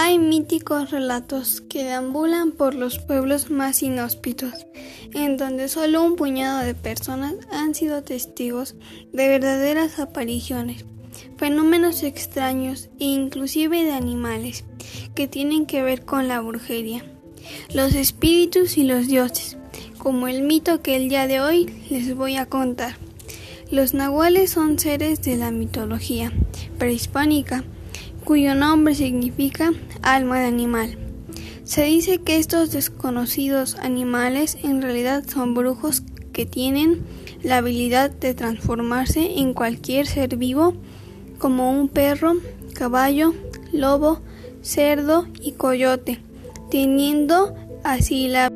Hay míticos relatos que deambulan por los pueblos más inhóspitos, en donde solo un puñado de personas han sido testigos de verdaderas apariciones, fenómenos extraños e inclusive de animales que tienen que ver con la brujería, los espíritus y los dioses, como el mito que el día de hoy les voy a contar. Los nahuales son seres de la mitología prehispánica, cuyo nombre significa alma de animal. Se dice que estos desconocidos animales en realidad son brujos que tienen la habilidad de transformarse en cualquier ser vivo como un perro, caballo, lobo, cerdo y coyote, teniendo así la